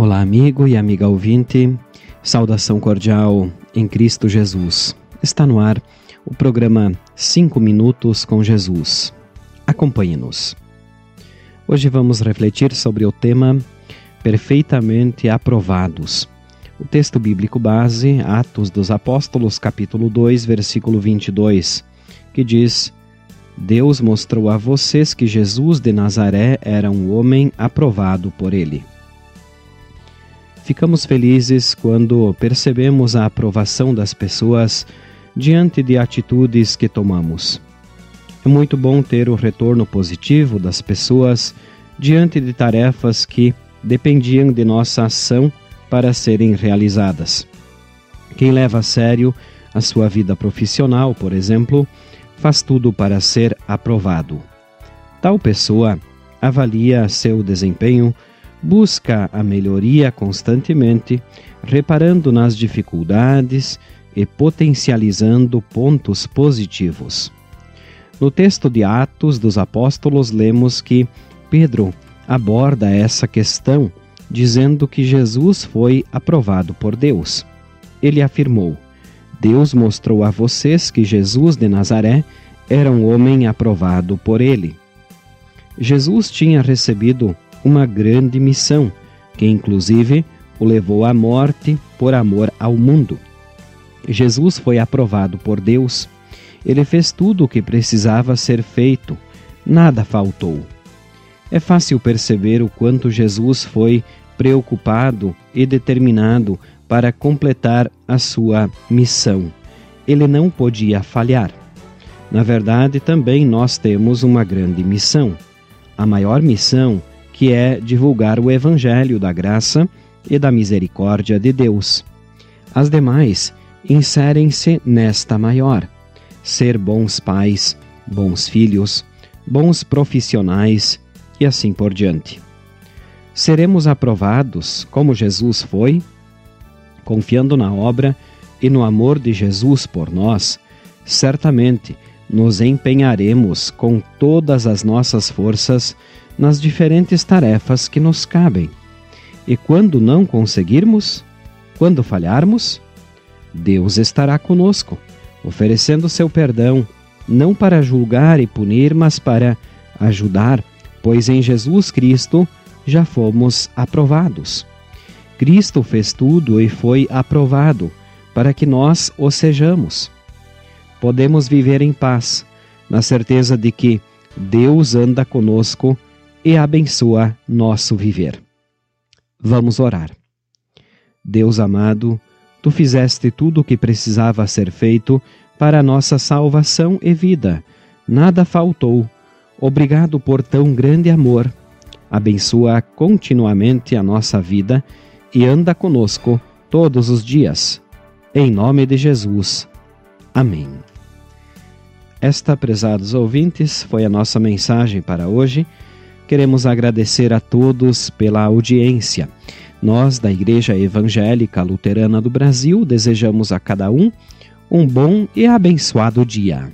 Olá, amigo e amiga ouvinte. Saudação cordial em Cristo Jesus. Está no ar o programa 5 Minutos com Jesus. Acompanhe-nos. Hoje vamos refletir sobre o tema Perfeitamente Aprovados. O texto bíblico base, Atos dos Apóstolos, capítulo 2, versículo 22, que diz: Deus mostrou a vocês que Jesus de Nazaré era um homem aprovado por ele. Ficamos felizes quando percebemos a aprovação das pessoas diante de atitudes que tomamos. É muito bom ter o retorno positivo das pessoas diante de tarefas que dependiam de nossa ação para serem realizadas. Quem leva a sério a sua vida profissional, por exemplo, faz tudo para ser aprovado. Tal pessoa avalia seu desempenho busca a melhoria constantemente, reparando nas dificuldades e potencializando pontos positivos. No texto de Atos dos Apóstolos, lemos que Pedro aborda essa questão dizendo que Jesus foi aprovado por Deus. Ele afirmou: Deus mostrou a vocês que Jesus de Nazaré era um homem aprovado por ele. Jesus tinha recebido uma grande missão, que inclusive o levou à morte por amor ao mundo. Jesus foi aprovado por Deus. Ele fez tudo o que precisava ser feito, nada faltou. É fácil perceber o quanto Jesus foi preocupado e determinado para completar a sua missão. Ele não podia falhar. Na verdade, também nós temos uma grande missão. A maior missão que é divulgar o Evangelho da graça e da misericórdia de Deus. As demais inserem-se nesta maior: ser bons pais, bons filhos, bons profissionais e assim por diante. Seremos aprovados como Jesus foi? Confiando na obra e no amor de Jesus por nós, certamente nos empenharemos com todas as nossas forças nas diferentes tarefas que nos cabem. E quando não conseguirmos, quando falharmos, Deus estará conosco, oferecendo seu perdão, não para julgar e punir, mas para ajudar, pois em Jesus Cristo já fomos aprovados. Cristo fez tudo e foi aprovado para que nós o sejamos. Podemos viver em paz, na certeza de que Deus anda conosco e abençoa nosso viver. Vamos orar. Deus amado, tu fizeste tudo o que precisava ser feito para nossa salvação e vida. Nada faltou. Obrigado por tão grande amor. Abençoa continuamente a nossa vida e anda conosco todos os dias. Em nome de Jesus. Amém. Esta, prezados ouvintes, foi a nossa mensagem para hoje. Queremos agradecer a todos pela audiência. Nós, da Igreja Evangélica Luterana do Brasil, desejamos a cada um um bom e abençoado dia.